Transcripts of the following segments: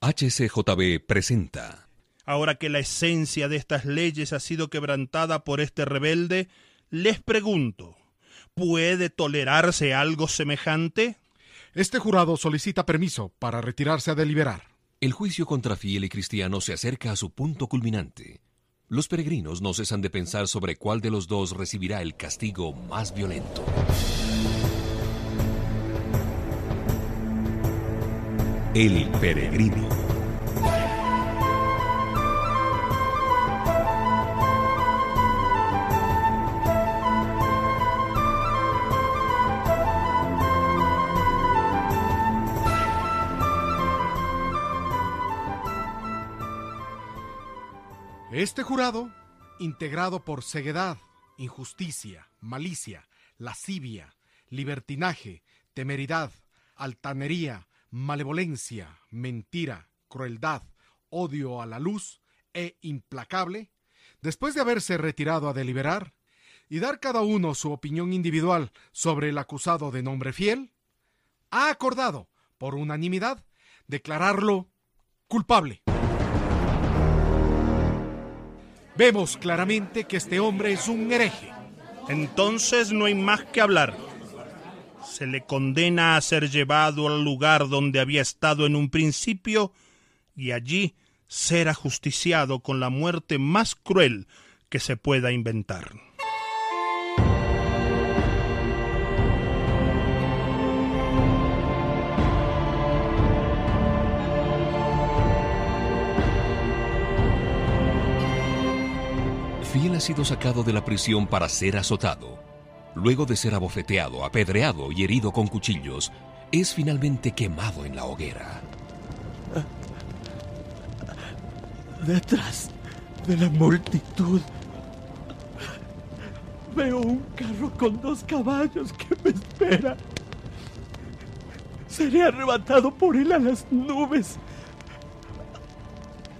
HCJB presenta. Ahora que la esencia de estas leyes ha sido quebrantada por este rebelde, les pregunto, ¿puede tolerarse algo semejante? Este jurado solicita permiso para retirarse a deliberar. El juicio contra Fiel y Cristiano se acerca a su punto culminante. Los peregrinos no cesan de pensar sobre cuál de los dos recibirá el castigo más violento. El peregrino. Este jurado, integrado por ceguedad, injusticia, malicia, lascivia, libertinaje, temeridad, altanería, malevolencia, mentira, crueldad, odio a la luz e implacable, después de haberse retirado a deliberar y dar cada uno su opinión individual sobre el acusado de nombre fiel, ha acordado, por unanimidad, declararlo culpable. Vemos claramente que este hombre es un hereje. Entonces no hay más que hablar. Se le condena a ser llevado al lugar donde había estado en un principio y allí ser ajusticiado con la muerte más cruel que se pueda inventar. Fiel ha sido sacado de la prisión para ser azotado. Luego de ser abofeteado, apedreado y herido con cuchillos, es finalmente quemado en la hoguera. Detrás de la multitud veo un carro con dos caballos que me espera. Seré arrebatado por él a las nubes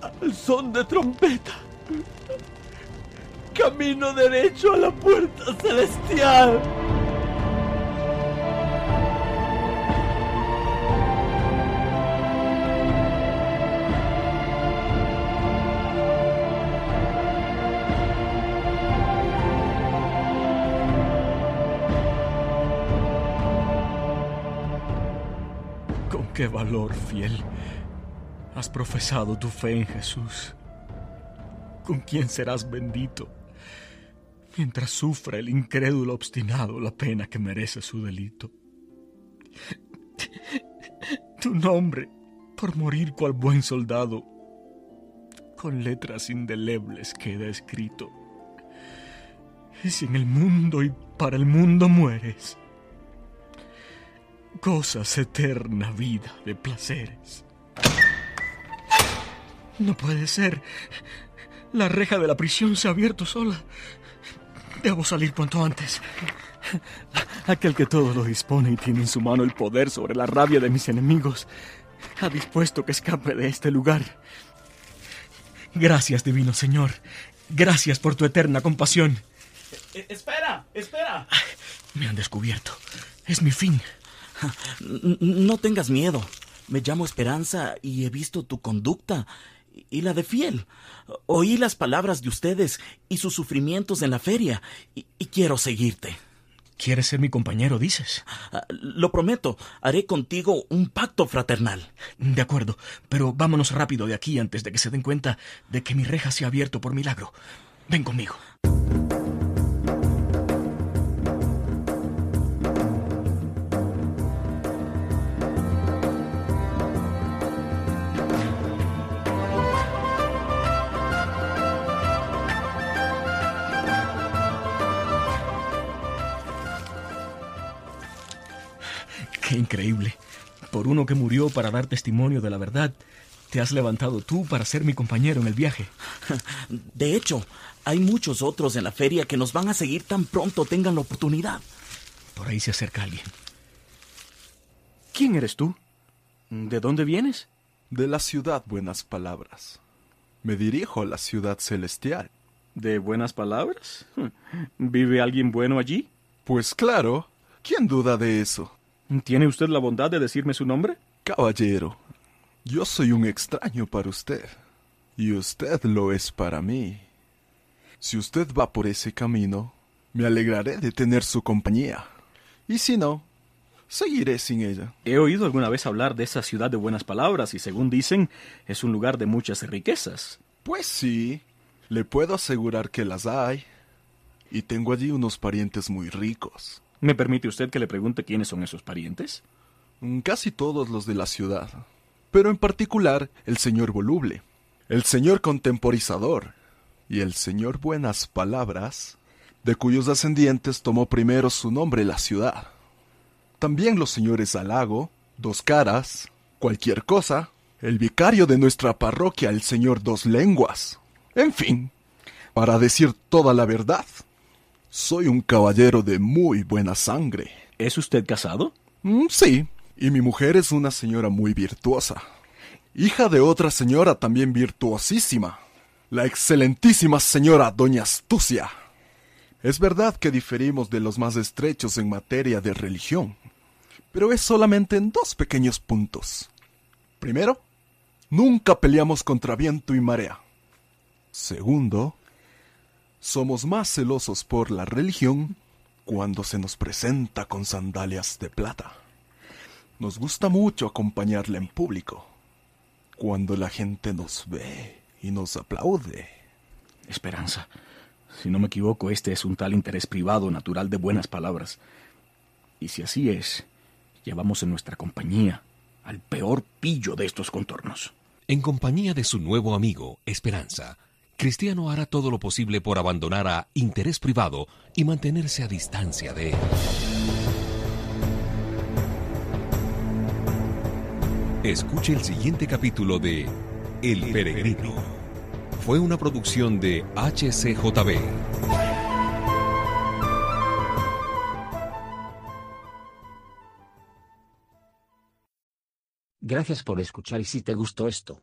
al son de trompeta. Camino derecho a la puerta celestial. Con qué valor, fiel, has profesado tu fe en Jesús. ¿Con quién serás bendito? Mientras sufra el incrédulo obstinado la pena que merece su delito. Tu nombre, por morir cual buen soldado, con letras indelebles queda escrito. Y si en el mundo y para el mundo mueres, gozas eterna vida de placeres. No puede ser. La reja de la prisión se ha abierto sola. Debo salir cuanto antes. Aquel que todo lo dispone y tiene en su mano el poder sobre la rabia de mis enemigos, ha dispuesto que escape de este lugar. Gracias, divino Señor. Gracias por tu eterna compasión. Eh, espera, espera. Me han descubierto. Es mi fin. No tengas miedo. Me llamo Esperanza y he visto tu conducta y la de Fiel. Oí las palabras de ustedes y sus sufrimientos en la feria y, y quiero seguirte. ¿Quieres ser mi compañero, dices? Ah, Lo prometo, haré contigo un pacto fraternal. De acuerdo, pero vámonos rápido de aquí antes de que se den cuenta de que mi reja se ha abierto por milagro. Ven conmigo. Increíble. Por uno que murió para dar testimonio de la verdad, te has levantado tú para ser mi compañero en el viaje. De hecho, hay muchos otros en la feria que nos van a seguir tan pronto tengan la oportunidad. Por ahí se acerca alguien. ¿Quién eres tú? ¿De dónde vienes? De la ciudad buenas palabras. Me dirijo a la ciudad celestial. ¿De buenas palabras? ¿Vive alguien bueno allí? Pues claro, ¿quién duda de eso? ¿Tiene usted la bondad de decirme su nombre? Caballero, Yo soy un extraño para usted, y usted lo es para mí. Si usted va por ese camino, me alegraré de tener su compañía. Y si no, seguiré sin ella. He oído alguna vez hablar de esa ciudad de buenas palabras y según dicen es un lugar de muchas riquezas. Pues sí, le puedo asegurar que las hay. Y tengo allí unos parientes muy ricos. ¿Me permite usted que le pregunte quiénes son esos parientes? Mm, Casi todos los de la ciudad. Pero en particular el señor voluble, el señor contemporizador y el señor buenas palabras, de cuyos descendientes tomó primero su nombre la ciudad. También los señores Alago, Dos Caras, cualquier cosa, el vicario de nuestra parroquia, el señor Dos Lenguas. En fin, para decir toda la verdad, soy un caballero de muy buena sangre. ¿Es usted casado? Mm, sí, y mi mujer es una señora muy virtuosa. Hija de otra señora también virtuosísima, la excelentísima señora Doña Astucia. Es verdad que diferimos de los más estrechos en materia de religión, pero es solamente en dos pequeños puntos. Primero, nunca peleamos contra viento y marea. Segundo, somos más celosos por la religión cuando se nos presenta con sandalias de plata. Nos gusta mucho acompañarla en público, cuando la gente nos ve y nos aplaude. Esperanza. Si no me equivoco, este es un tal interés privado natural de buenas palabras. Y si así es, llevamos en nuestra compañía al peor pillo de estos contornos. En compañía de su nuevo amigo, Esperanza, Cristiano hará todo lo posible por abandonar a interés privado y mantenerse a distancia de él. Escuche el siguiente capítulo de El Peregrino. Fue una producción de HCJB. Gracias por escuchar y si te gustó esto,